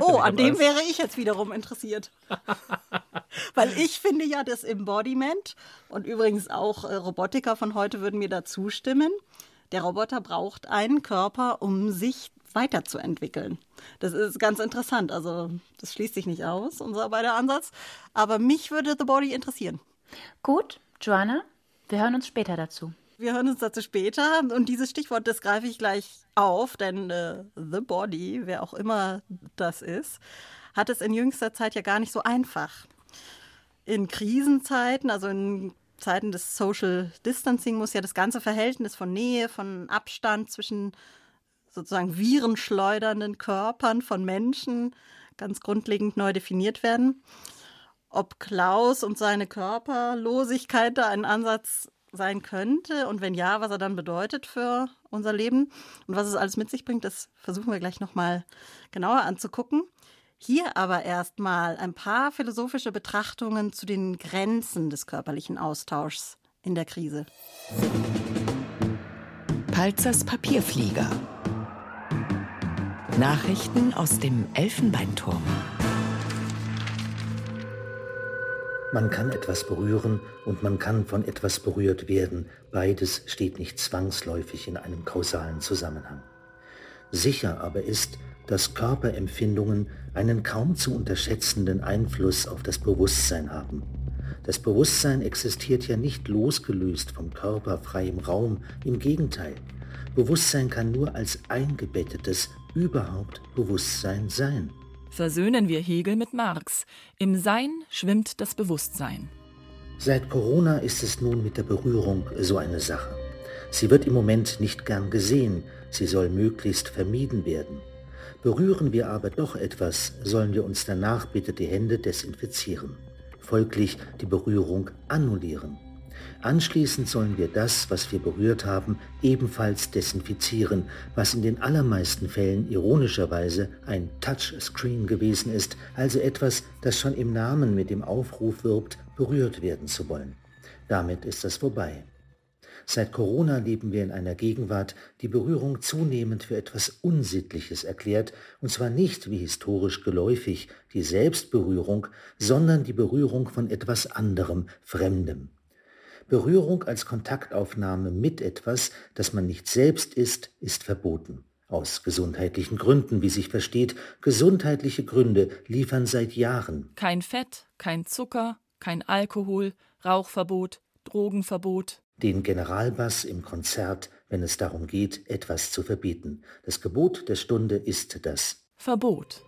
Oh, nicht, an dem Angst. wäre ich jetzt wiederum interessiert. *laughs* Weil ich finde ja das Embodiment und übrigens auch äh, Robotiker von heute würden mir da zustimmen. Der Roboter braucht einen Körper, um sich weiterzuentwickeln. Das ist ganz interessant. Also, das schließt sich nicht aus, unser beider Ansatz. Aber mich würde The Body interessieren. Gut, Joanna, wir hören uns später dazu. Wir hören uns dazu später. Und dieses Stichwort, das greife ich gleich auf, denn äh, The Body, wer auch immer das ist, hat es in jüngster Zeit ja gar nicht so einfach. In Krisenzeiten, also in Zeiten des Social Distancing, muss ja das ganze Verhältnis von Nähe, von Abstand zwischen sozusagen virenschleudernden Körpern von Menschen ganz grundlegend neu definiert werden. Ob Klaus und seine Körperlosigkeit da ein Ansatz sein könnte und wenn ja, was er dann bedeutet für unser Leben und was es alles mit sich bringt, das versuchen wir gleich nochmal genauer anzugucken. Hier aber erstmal ein paar philosophische Betrachtungen zu den Grenzen des körperlichen Austauschs in der Krise. Palzers Papierflieger. Nachrichten aus dem Elfenbeinturm. Man kann etwas berühren und man kann von etwas berührt werden. Beides steht nicht zwangsläufig in einem kausalen Zusammenhang. Sicher aber ist, dass Körperempfindungen einen kaum zu unterschätzenden Einfluss auf das Bewusstsein haben. Das Bewusstsein existiert ja nicht losgelöst vom Körper frei im Raum, im Gegenteil. Bewusstsein kann nur als eingebettetes, überhaupt Bewusstsein sein? Versöhnen wir Hegel mit Marx. Im Sein schwimmt das Bewusstsein. Seit Corona ist es nun mit der Berührung so eine Sache. Sie wird im Moment nicht gern gesehen, sie soll möglichst vermieden werden. Berühren wir aber doch etwas, sollen wir uns danach bitte die Hände desinfizieren, folglich die Berührung annullieren. Anschließend sollen wir das, was wir berührt haben, ebenfalls desinfizieren, was in den allermeisten Fällen ironischerweise ein Touchscreen gewesen ist, also etwas, das schon im Namen mit dem Aufruf wirbt, berührt werden zu wollen. Damit ist das vorbei. Seit Corona leben wir in einer Gegenwart, die Berührung zunehmend für etwas Unsittliches erklärt, und zwar nicht wie historisch geläufig die Selbstberührung, sondern die Berührung von etwas anderem, Fremdem. Berührung als Kontaktaufnahme mit etwas, das man nicht selbst ist, ist verboten. Aus gesundheitlichen Gründen, wie sich versteht, gesundheitliche Gründe liefern seit Jahren. Kein Fett, kein Zucker, kein Alkohol, Rauchverbot, Drogenverbot. Den Generalbass im Konzert, wenn es darum geht, etwas zu verbieten. Das Gebot der Stunde ist das Verbot.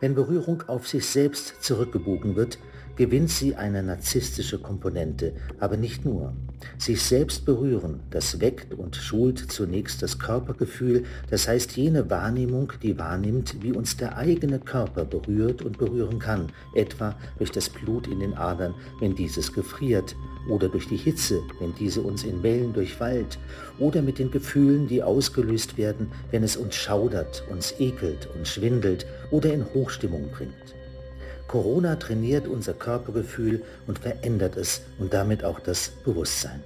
Wenn Berührung auf sich selbst zurückgebogen wird, gewinnt sie eine narzisstische Komponente, aber nicht nur. Sich selbst berühren, das weckt und schult zunächst das Körpergefühl, das heißt jene Wahrnehmung, die wahrnimmt, wie uns der eigene Körper berührt und berühren kann, etwa durch das Blut in den Adern, wenn dieses gefriert, oder durch die Hitze, wenn diese uns in Wellen durchwallt, oder mit den Gefühlen, die ausgelöst werden, wenn es uns schaudert, uns ekelt und schwindelt oder in Hochstimmung bringt. Corona trainiert unser Körpergefühl und verändert es und damit auch das Bewusstsein.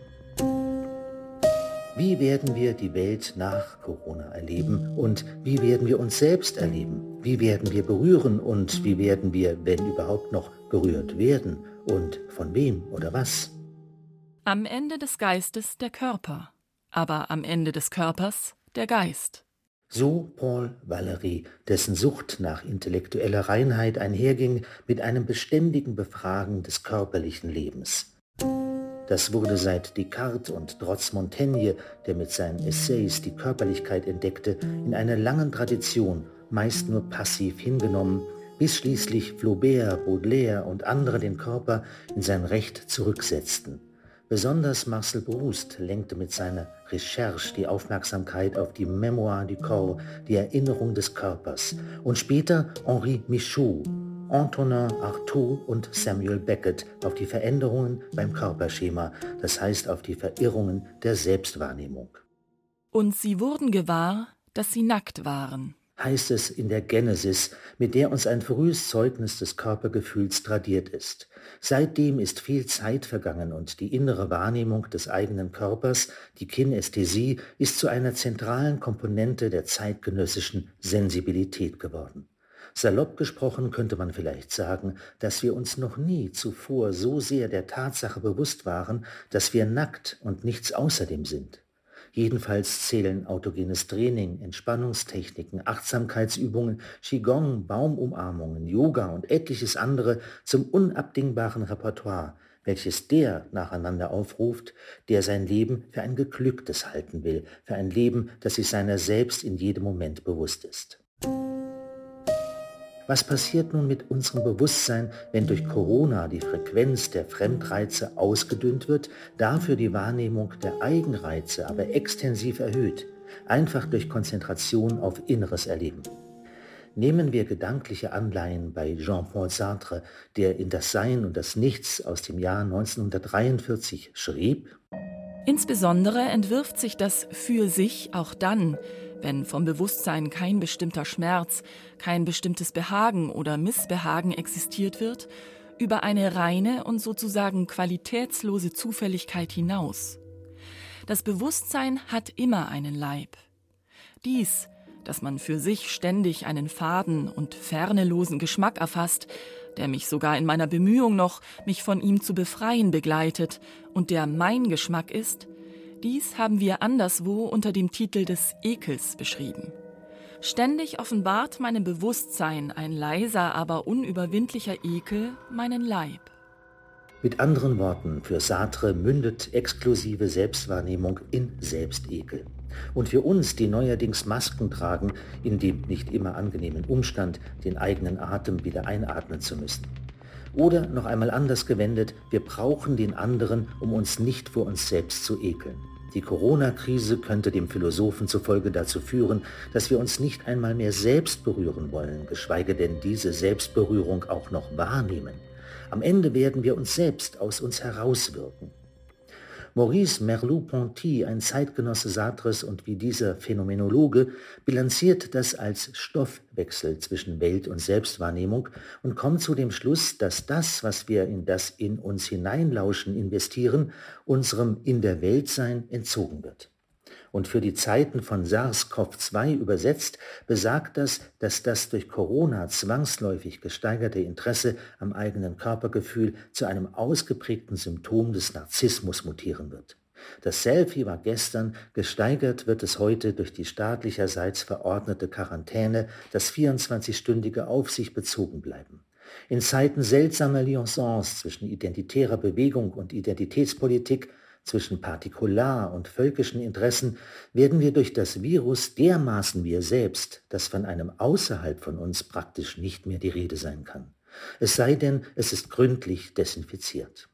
Wie werden wir die Welt nach Corona erleben und wie werden wir uns selbst erleben? Wie werden wir berühren und wie werden wir, wenn überhaupt noch, berührt werden und von wem oder was? Am Ende des Geistes der Körper, aber am Ende des Körpers der Geist. So Paul Valéry, dessen Sucht nach intellektueller Reinheit einherging mit einem beständigen Befragen des körperlichen Lebens. Das wurde seit Descartes und trotz Montaigne, der mit seinen Essays die Körperlichkeit entdeckte, in einer langen Tradition meist nur passiv hingenommen, bis schließlich Flaubert, Baudelaire und andere den Körper in sein Recht zurücksetzten. Besonders Marcel Proust lenkte mit seiner Recherche die Aufmerksamkeit auf die Mémoire du Corps, die Erinnerung des Körpers, und später Henri Michaud, Antonin Artaud und Samuel Beckett auf die Veränderungen beim Körperschema, das heißt auf die Verirrungen der Selbstwahrnehmung. Und sie wurden gewahr, dass sie nackt waren heißt es in der Genesis, mit der uns ein frühes Zeugnis des Körpergefühls tradiert ist. Seitdem ist viel Zeit vergangen und die innere Wahrnehmung des eigenen Körpers, die Kinästhesie, ist zu einer zentralen Komponente der zeitgenössischen Sensibilität geworden. Salopp gesprochen könnte man vielleicht sagen, dass wir uns noch nie zuvor so sehr der Tatsache bewusst waren, dass wir nackt und nichts außerdem sind. Jedenfalls zählen autogenes Training, Entspannungstechniken, Achtsamkeitsübungen, Qigong, Baumumarmungen, Yoga und etliches andere zum unabdingbaren Repertoire, welches der nacheinander aufruft, der sein Leben für ein geglücktes halten will, für ein Leben, das sich seiner selbst in jedem Moment bewusst ist. Was passiert nun mit unserem Bewusstsein, wenn durch Corona die Frequenz der Fremdreize ausgedünnt wird, dafür die Wahrnehmung der Eigenreize aber extensiv erhöht, einfach durch Konzentration auf inneres Erleben? Nehmen wir gedankliche Anleihen bei Jean-Paul Sartre, der in Das Sein und das Nichts aus dem Jahr 1943 schrieb, Insbesondere entwirft sich das für sich auch dann, wenn vom Bewusstsein kein bestimmter Schmerz, kein bestimmtes Behagen oder Missbehagen existiert wird, über eine reine und sozusagen qualitätslose Zufälligkeit hinaus. Das Bewusstsein hat immer einen Leib. Dies, dass man für sich ständig einen faden und fernelosen Geschmack erfasst, der mich sogar in meiner Bemühung noch, mich von ihm zu befreien, begleitet und der mein Geschmack ist, dies haben wir anderswo unter dem Titel des Ekels beschrieben. Ständig offenbart meinem Bewusstsein ein leiser, aber unüberwindlicher Ekel meinen Leib. Mit anderen Worten, für Sartre mündet exklusive Selbstwahrnehmung in Selbstekel. Und für uns, die neuerdings Masken tragen, in dem nicht immer angenehmen Umstand, den eigenen Atem wieder einatmen zu müssen. Oder noch einmal anders gewendet, wir brauchen den anderen, um uns nicht vor uns selbst zu ekeln. Die Corona-Krise könnte dem Philosophen zufolge dazu führen, dass wir uns nicht einmal mehr selbst berühren wollen, geschweige denn diese Selbstberührung auch noch wahrnehmen. Am Ende werden wir uns selbst aus uns herauswirken. Maurice Merleau-Ponty, ein Zeitgenosse Sartres und wie dieser Phänomenologe, bilanziert das als Stoffwechsel zwischen Welt- und Selbstwahrnehmung und kommt zu dem Schluss, dass das, was wir in das in uns hineinlauschen investieren, unserem In der Welt sein entzogen wird und für die Zeiten von SARS-CoV-2 übersetzt, besagt das, dass das durch Corona zwangsläufig gesteigerte Interesse am eigenen Körpergefühl zu einem ausgeprägten Symptom des Narzissmus mutieren wird. Das Selfie war gestern, gesteigert wird es heute durch die staatlicherseits verordnete Quarantäne, das 24-stündige auf sich bezogen bleiben. In Zeiten seltsamer Liaisons zwischen identitärer Bewegung und Identitätspolitik zwischen Partikular- und völkischen Interessen werden wir durch das Virus dermaßen wir selbst, dass von einem außerhalb von uns praktisch nicht mehr die Rede sein kann. Es sei denn, es ist gründlich desinfiziert.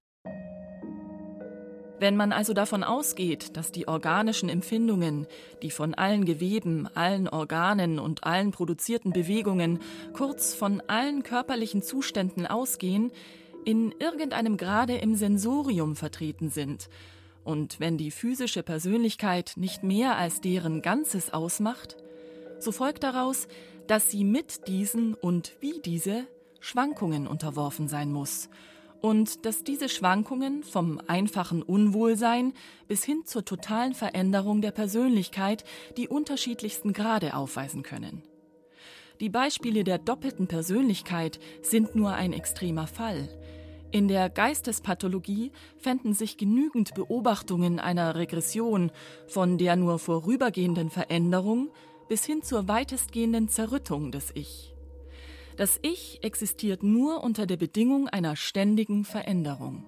Wenn man also davon ausgeht, dass die organischen Empfindungen, die von allen Geweben, allen Organen und allen produzierten Bewegungen, kurz von allen körperlichen Zuständen ausgehen, in irgendeinem Grade im Sensorium vertreten sind, und wenn die physische Persönlichkeit nicht mehr als deren Ganzes ausmacht, so folgt daraus, dass sie mit diesen und wie diese Schwankungen unterworfen sein muss und dass diese Schwankungen vom einfachen Unwohlsein bis hin zur totalen Veränderung der Persönlichkeit die unterschiedlichsten Grade aufweisen können. Die Beispiele der doppelten Persönlichkeit sind nur ein extremer Fall. In der Geistespathologie fänden sich genügend Beobachtungen einer Regression von der nur vorübergehenden Veränderung bis hin zur weitestgehenden Zerrüttung des Ich. Das Ich existiert nur unter der Bedingung einer ständigen Veränderung.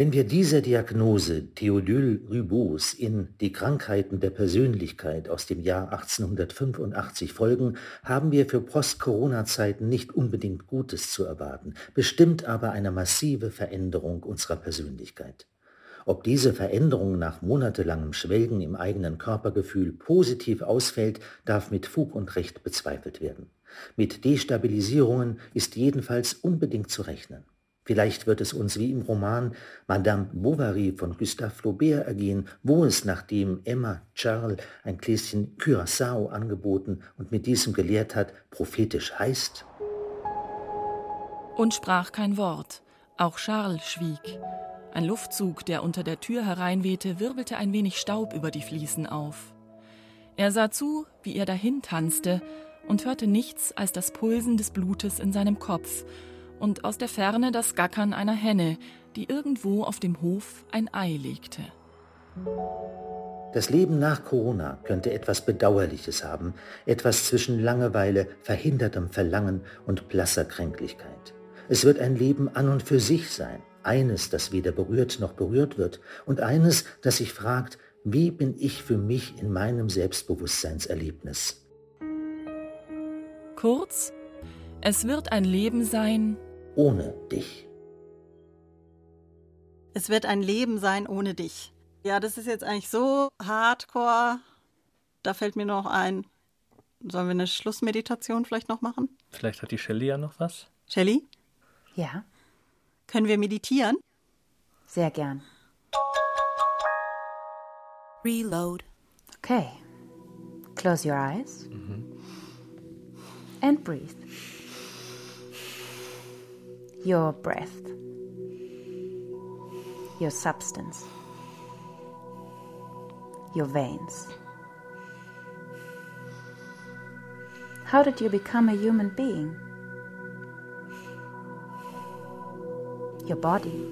Wenn wir dieser Diagnose Theodule Ribos in Die Krankheiten der Persönlichkeit aus dem Jahr 1885 folgen, haben wir für Post-Corona-Zeiten nicht unbedingt Gutes zu erwarten, bestimmt aber eine massive Veränderung unserer Persönlichkeit. Ob diese Veränderung nach monatelangem Schwelgen im eigenen Körpergefühl positiv ausfällt, darf mit Fug und Recht bezweifelt werden. Mit Destabilisierungen ist jedenfalls unbedingt zu rechnen. Vielleicht wird es uns wie im Roman Madame Bovary von Gustave Flaubert ergehen, wo es, nachdem Emma Charles ein Gläschen Curaçao angeboten und mit diesem gelehrt hat, prophetisch heißt. Und sprach kein Wort. Auch Charles schwieg. Ein Luftzug, der unter der Tür hereinwehte, wirbelte ein wenig Staub über die Fliesen auf. Er sah zu, wie er dahin tanzte, und hörte nichts als das Pulsen des Blutes in seinem Kopf und aus der Ferne das Gackern einer Henne, die irgendwo auf dem Hof ein Ei legte. Das Leben nach Corona könnte etwas Bedauerliches haben, etwas zwischen Langeweile, verhindertem Verlangen und blasser Kränklichkeit. Es wird ein Leben an und für sich sein, eines, das weder berührt noch berührt wird, und eines, das sich fragt, wie bin ich für mich in meinem Selbstbewusstseinserlebnis? Kurz, es wird ein Leben sein, ohne dich. Es wird ein Leben sein ohne dich. Ja, das ist jetzt eigentlich so hardcore. Da fällt mir noch ein. Sollen wir eine Schlussmeditation vielleicht noch machen? Vielleicht hat die Shelley ja noch was. Shelley? Ja. Können wir meditieren? Sehr gern. Reload. Okay. Close your eyes. Mhm. And breathe. Your breath, your substance, your veins. How did you become a human being? Your body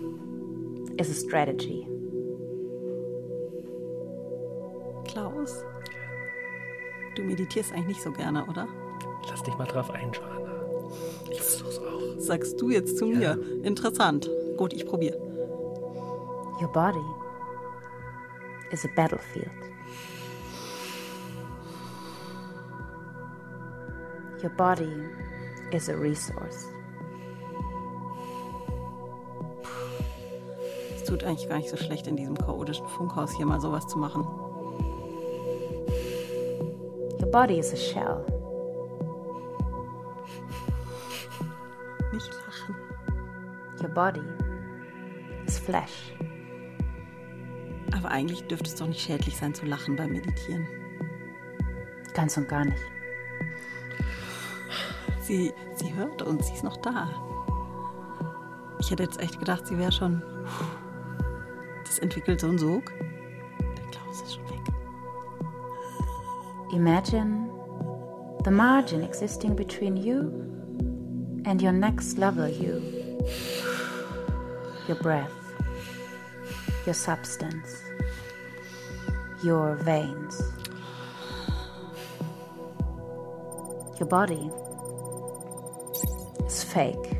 is a strategy. Klaus, du meditierst eigentlich nicht so gerne, oder? Lass dich mal drauf ein, sagst du jetzt zu mir? Ja. Interessant. Gut, ich probiere. Your body is a battlefield. Your body is a resource. Es tut eigentlich gar nicht so schlecht, in diesem chaotischen Funkhaus hier mal sowas zu machen. Your body is a shell. Body is flesh. Aber eigentlich dürfte es doch nicht schädlich sein zu lachen beim Meditieren. Ganz und gar nicht. Sie, sie hört uns, sie ist noch da. Ich hätte jetzt echt gedacht, sie wäre schon. Das entwickelt so einen Sog. Der Klaus ist schon weg. Imagine the margin existing between you and your next level you. Your breath, your substance, your veins. Your body is fake.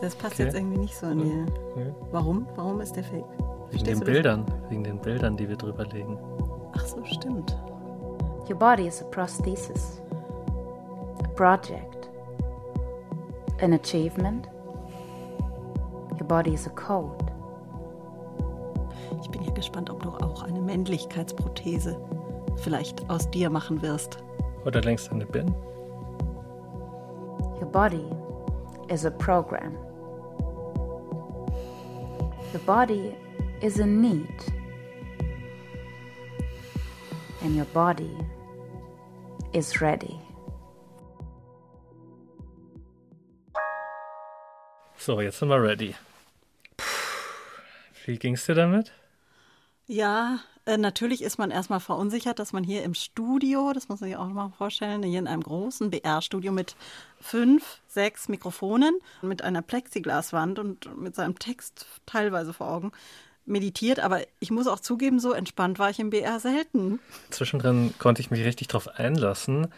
Das passt Okay. jetzt irgendwie nicht so in dir. Ja. Warum? Warum ist der fake? Wegen den? Bildern, wegen den Bildern, die wir drüber legen. Ach so, stimmt. Your body is a prosthesis, a project, an achievement. Your body is a code. Ich bin ja gespannt, ob du auch eine Männlichkeitsprothese vielleicht aus dir machen wirst. Oder längst eine Bin. Your body is a program. Your body is a need. And your body is ready. So, jetzt sind wir ready. Wie ging's dir damit? Ja, äh, natürlich ist man erstmal verunsichert, dass man hier im Studio, das muss man sich auch mal vorstellen, hier in einem großen BR-Studio mit fünf, sechs Mikrofonen, mit einer Plexiglaswand und mit seinem Text teilweise vor Augen meditiert. Aber ich muss auch zugeben, so entspannt war ich im BR selten. Zwischendrin konnte ich mich richtig drauf einlassen.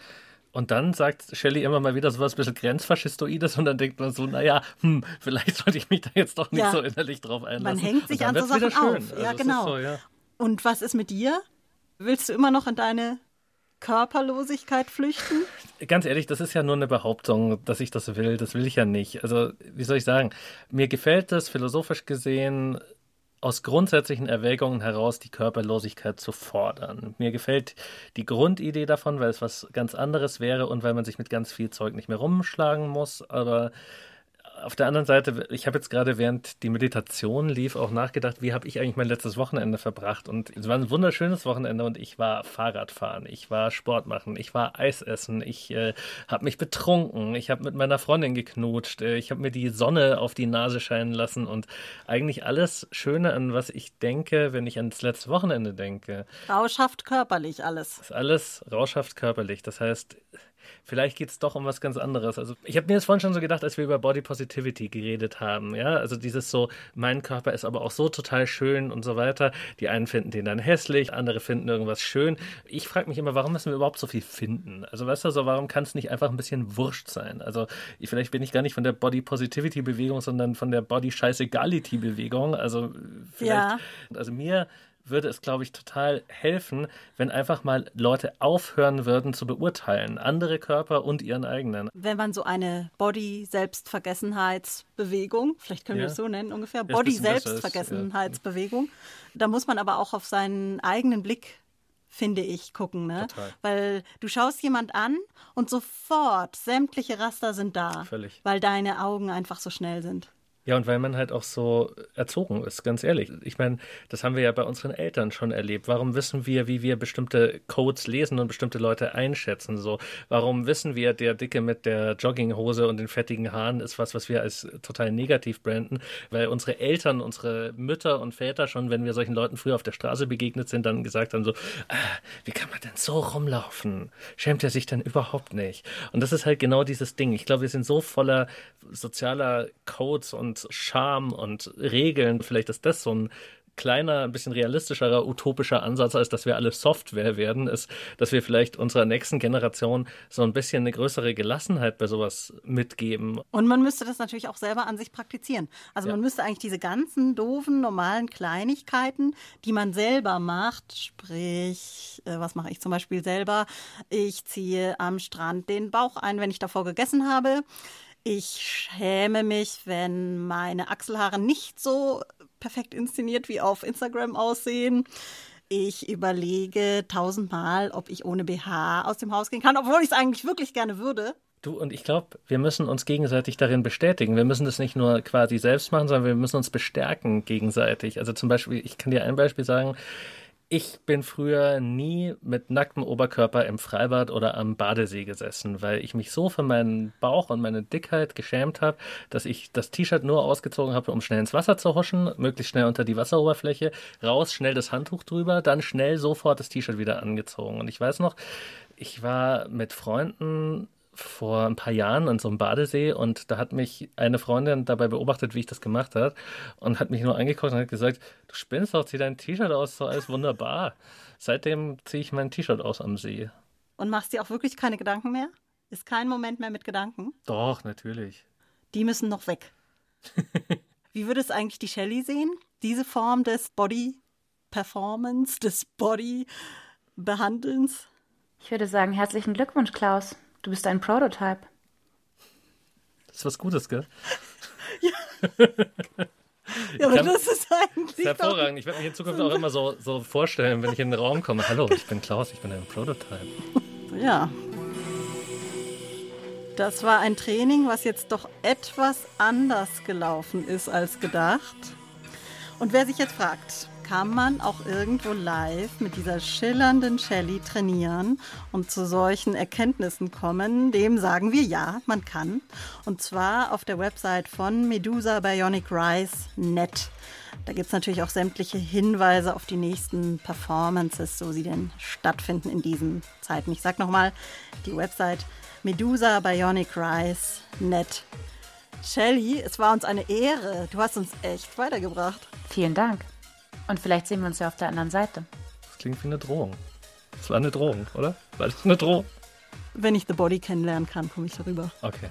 Und dann sagt Shelley immer mal wieder so was ein bisschen Grenzfaschistoides *laughs* und dann denkt man so, naja, hm, vielleicht sollte ich mich da jetzt doch nicht Ja. so innerlich drauf einlassen. Man hängt sich an so Sachen auf. Ja, Also genau. So, ja. Und was ist mit dir? Willst du immer noch in deine Körperlosigkeit flüchten? Ganz ehrlich, das ist ja nur eine Behauptung, dass ich das will. Das will ich ja nicht. Also, wie soll ich sagen? Mir gefällt es philosophisch gesehen aus grundsätzlichen Erwägungen heraus, die Körperlosigkeit zu fordern. Mir gefällt die Grundidee davon, weil es was ganz anderes wäre und weil man sich mit ganz viel Zeug nicht mehr rumschlagen muss. Aber auf der anderen Seite, ich habe jetzt gerade während die Meditation lief auch nachgedacht, wie habe ich eigentlich mein letztes Wochenende verbracht? Und es war ein wunderschönes Wochenende und ich war Fahrradfahren, ich war Sport machen, ich war Eis essen, ich äh, habe mich betrunken, ich habe mit meiner Freundin geknutscht, äh, ich habe mir die Sonne auf die Nase scheinen lassen und eigentlich alles Schöne, an was ich denke, wenn ich ans letzte Wochenende denke. Rauschhaft körperlich alles. ist alles rauschhaft körperlich. Das heißt, vielleicht geht es doch um was ganz anderes. Also ich habe mir das vorhin schon so gedacht, als wir über Body Positivity geredet haben. Ja, also dieses so, mein Körper ist aber auch so total schön und so weiter. Die einen finden den dann hässlich, andere finden irgendwas schön. Ich frage mich immer, warum müssen wir überhaupt so viel finden? Also weißt du, so warum kann es nicht einfach ein bisschen wurscht sein? Also ich, vielleicht bin ich gar nicht von der Body Positivity Bewegung, sondern von der Body Scheißegality Bewegung. Also vielleicht, Ja. also mir würde es, glaube ich, total helfen, wenn einfach mal Leute aufhören würden zu beurteilen, andere Körper und ihren eigenen. Wenn man so eine Body-Selbstvergessenheitsbewegung, vielleicht können wir Ja. es so nennen ungefähr, Ja, Body-Selbstvergessenheitsbewegung, da muss man aber auch auf seinen eigenen Blick finde ich, gucken, ne? Total. Weil du schaust jemand an und sofort sämtliche Raster sind da, Völlig. weil deine Augen einfach so schnell sind. Ja, und weil man halt auch so erzogen ist, ganz ehrlich. Ich meine, das haben wir ja bei unseren Eltern schon erlebt. Warum wissen wir, wie wir bestimmte Codes lesen und bestimmte Leute einschätzen? So, warum wissen wir, der Dicke mit der Jogginghose und den fettigen Haaren ist was, was wir als total negativ branden? Weil unsere Eltern, unsere Mütter und Väter schon, wenn wir solchen Leuten früher auf der Straße begegnet sind, dann gesagt haben so, ah, wie kann man denn so rumlaufen? Schämt er sich denn überhaupt nicht? Und das ist halt genau dieses Ding. Ich glaube, wir sind so voller sozialer Codes und Scham und Regeln. Vielleicht ist das so ein kleiner, ein bisschen realistischerer, utopischer Ansatz, als dass wir alle Software werden, ist, dass wir vielleicht unserer nächsten Generation so ein bisschen eine größere Gelassenheit bei sowas mitgeben. Und man müsste das natürlich auch selber an sich praktizieren. Also ja. man müsste eigentlich diese ganzen doofen, normalen Kleinigkeiten, die man selber macht, sprich, äh, was mache ich zum Beispiel selber? Ich ziehe am Strand den Bauch ein, wenn ich davor gegessen habe. Ich schäme mich, wenn meine Achselhaare nicht so perfekt inszeniert wie auf Instagram aussehen. Ich überlege tausendmal, ob ich ohne BH aus dem Haus gehen kann, obwohl ich es eigentlich wirklich gerne würde. Du und ich glaube, wir müssen uns gegenseitig darin bestätigen. Wir müssen das nicht nur quasi selbst machen, sondern wir müssen uns bestärken gegenseitig. Also zum Beispiel, ich kann dir ein Beispiel sagen. Ich bin früher nie mit nacktem Oberkörper im Freibad oder am Badesee gesessen, weil ich mich so für meinen Bauch und meine Dickheit geschämt habe, dass ich das T-Shirt nur ausgezogen habe, um schnell ins Wasser zu huschen, möglichst schnell unter die Wasseroberfläche, raus, schnell das Handtuch drüber, dann schnell sofort das T-Shirt wieder angezogen. Und ich weiß noch, ich war mit Freunden vor ein paar Jahren an so einem Badesee und da hat mich eine Freundin dabei beobachtet, wie ich das gemacht habe und hat mich nur angeguckt und hat gesagt, du spinnst doch, zieh dein T-Shirt aus, so alles wunderbar. Seitdem ziehe ich mein T-Shirt aus am See. Und machst dir auch wirklich keine Gedanken mehr? Ist kein Moment mehr mit Gedanken? Doch, natürlich. Die müssen noch weg. *laughs* wie würde es eigentlich die Shelley sehen? Diese Form des Body Performance, des Body Behandelns? Ich würde sagen, herzlichen Glückwunsch, Klaus. Du bist ein Prototype. Das ist was Gutes, gell? *laughs* ja. *laughs* Ja, aber das ist eigentlich. Das ist hervorragend. Ich werde mich in Zukunft auch immer so, so vorstellen, wenn ich in den Raum komme. Hallo, ich bin Klaus, ich bin ein Prototype. *laughs* Ja. Das war ein Training, was jetzt doch etwas anders gelaufen ist als gedacht. Und wer sich jetzt fragt, kann man auch irgendwo live mit dieser schillernden Shelly trainieren und zu solchen Erkenntnissen kommen? Dem sagen wir ja, man kann. Und zwar auf der Website von Medusa Bionic Rise Net. Da gibt es natürlich auch sämtliche Hinweise auf die nächsten Performances, so sie denn stattfinden in diesen Zeiten. Ich sage nochmal, die Website Medusa Bionic Rise Net. Shelly, es war uns eine Ehre. Du hast uns echt weitergebracht. Vielen Dank. Und vielleicht sehen wir uns ja auf der anderen Seite. Das klingt wie eine Drohung. Das war eine Drohung, oder? War das eine Drohung? Wenn ich The Body kennenlernen kann, komme ich darüber. Okay.